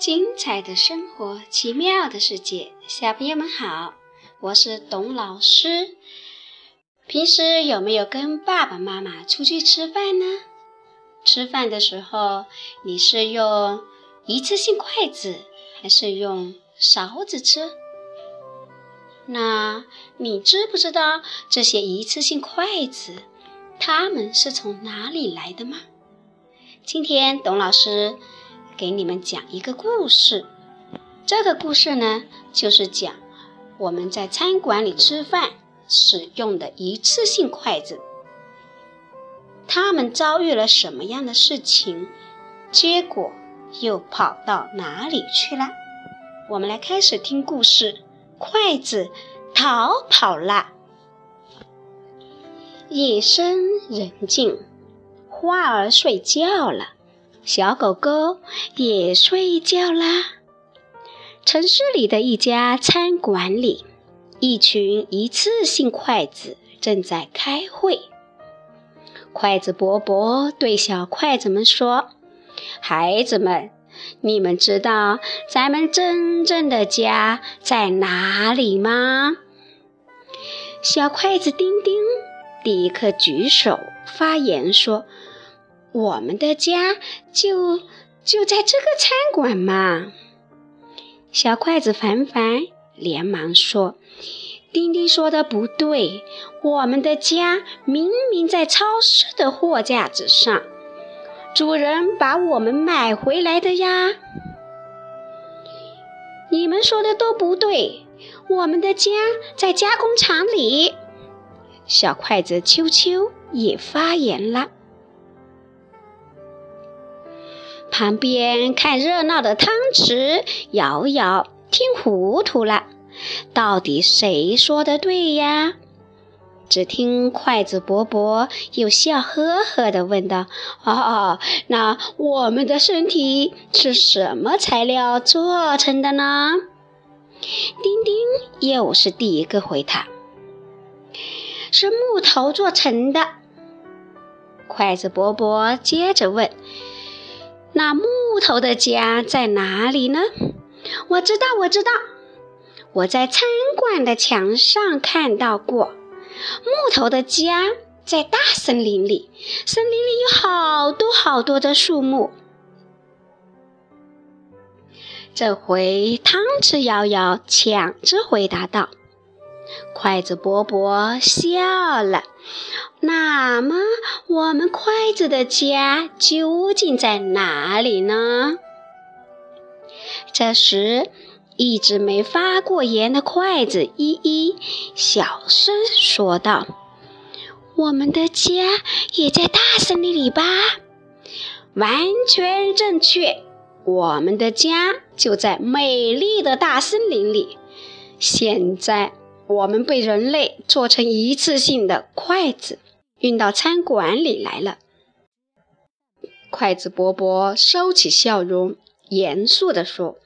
精彩的生活，奇妙的世界，小朋友们好，我是董老师。平时有没有跟爸爸妈妈出去吃饭呢？吃饭的时候，你是用一次性筷子，还是用勺子吃？那你知不知道这些一次性筷子，它们是从哪里来的吗？今天董老师。给你们讲一个故事，这个故事呢，就是讲我们在餐馆里吃饭使用的一次性筷子，他们遭遇了什么样的事情，结果又跑到哪里去了？我们来开始听故事。筷子逃跑了。夜深人静，花儿睡觉了。小狗狗也睡觉啦。城市里的一家餐馆里，一群一次性筷子正在开会。筷子伯伯对小筷子们说：“孩子们，你们知道咱们真正的家在哪里吗？”小筷子丁丁立刻举手发言说。我们的家就就在这个餐馆嘛！小筷子凡凡连忙说：“丁丁说的不对，我们的家明明在超市的货架子上，主人把我们买回来的呀！”你们说的都不对，我们的家在加工厂里。小筷子秋秋也发言了。旁边看热闹的汤匙摇摇听糊涂了，到底谁说的对呀？只听筷子伯伯又笑呵呵地问道：“哦，那我们的身体是什么材料做成的呢？”丁丁又是第一个回答：“是木头做成的。”筷子伯伯接着问。那木头的家在哪里呢？我知道，我知道，我在餐馆的墙上看到过。木头的家在大森林里，森林里有好多好多的树木。这回汤匙摇摇抢着回答道：“筷子伯伯笑了。”那么，我们筷子的家究竟在哪里呢？这时，一直没发过言的筷子依依小声说道：“我们的家也在大森林里吧？”完全正确，我们的家就在美丽的大森林里。现在，我们被人类做成一次性的筷子。运到餐馆里来了。筷子伯伯收起笑容，严肃地说：“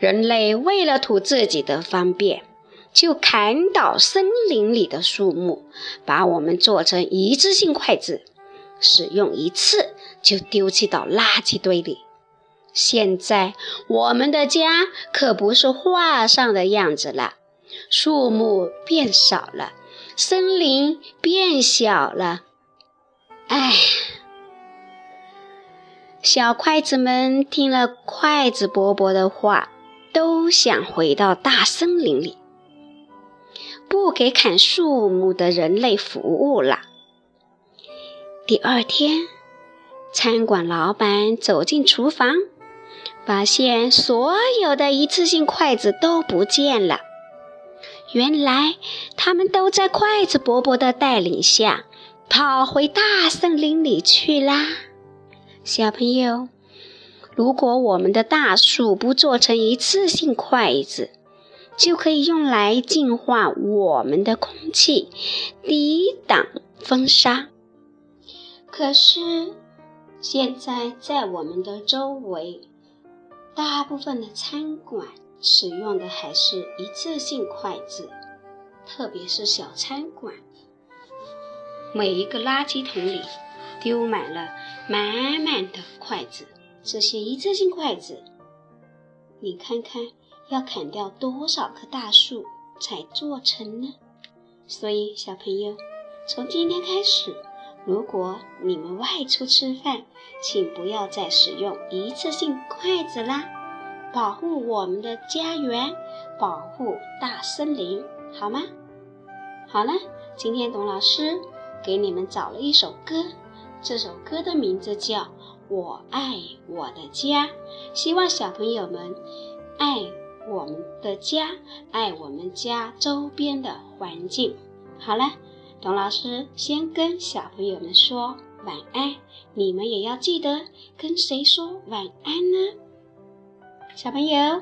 人类为了图自己的方便，就砍倒森林里的树木，把我们做成一次性筷子，使用一次就丢弃到垃圾堆里。现在我们的家可不是画上的样子了，树木变少了。”森林变小了，哎！小筷子们听了筷子伯伯的话，都想回到大森林里，不给砍树木的人类服务了。第二天，餐馆老板走进厨房，发现所有的一次性筷子都不见了。原来他们都在筷子伯伯的带领下跑回大森林里去啦。小朋友，如果我们的大树不做成一次性筷子，就可以用来净化我们的空气，抵挡风沙。可是现在在我们的周围，大部分的餐馆。使用的还是一次性筷子，特别是小餐馆，每一个垃圾桶里丢满了满满的筷子。这些一次性筷子你看看要砍掉多少棵大树才做成呢？所以小朋友，从今天开始，如果你们外出吃饭，请不要再使用一次性筷子啦，保护我们的家园，保护大森林，好吗？好了，今天董老师给你们找了一首歌，这首歌的名字叫《我爱我的家》，希望小朋友们爱我们的家，爱我们家周边的环境。好了，董老师先跟小朋友们说晚安，你们也要记得跟谁说晚安呢？小朋友，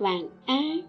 晚安。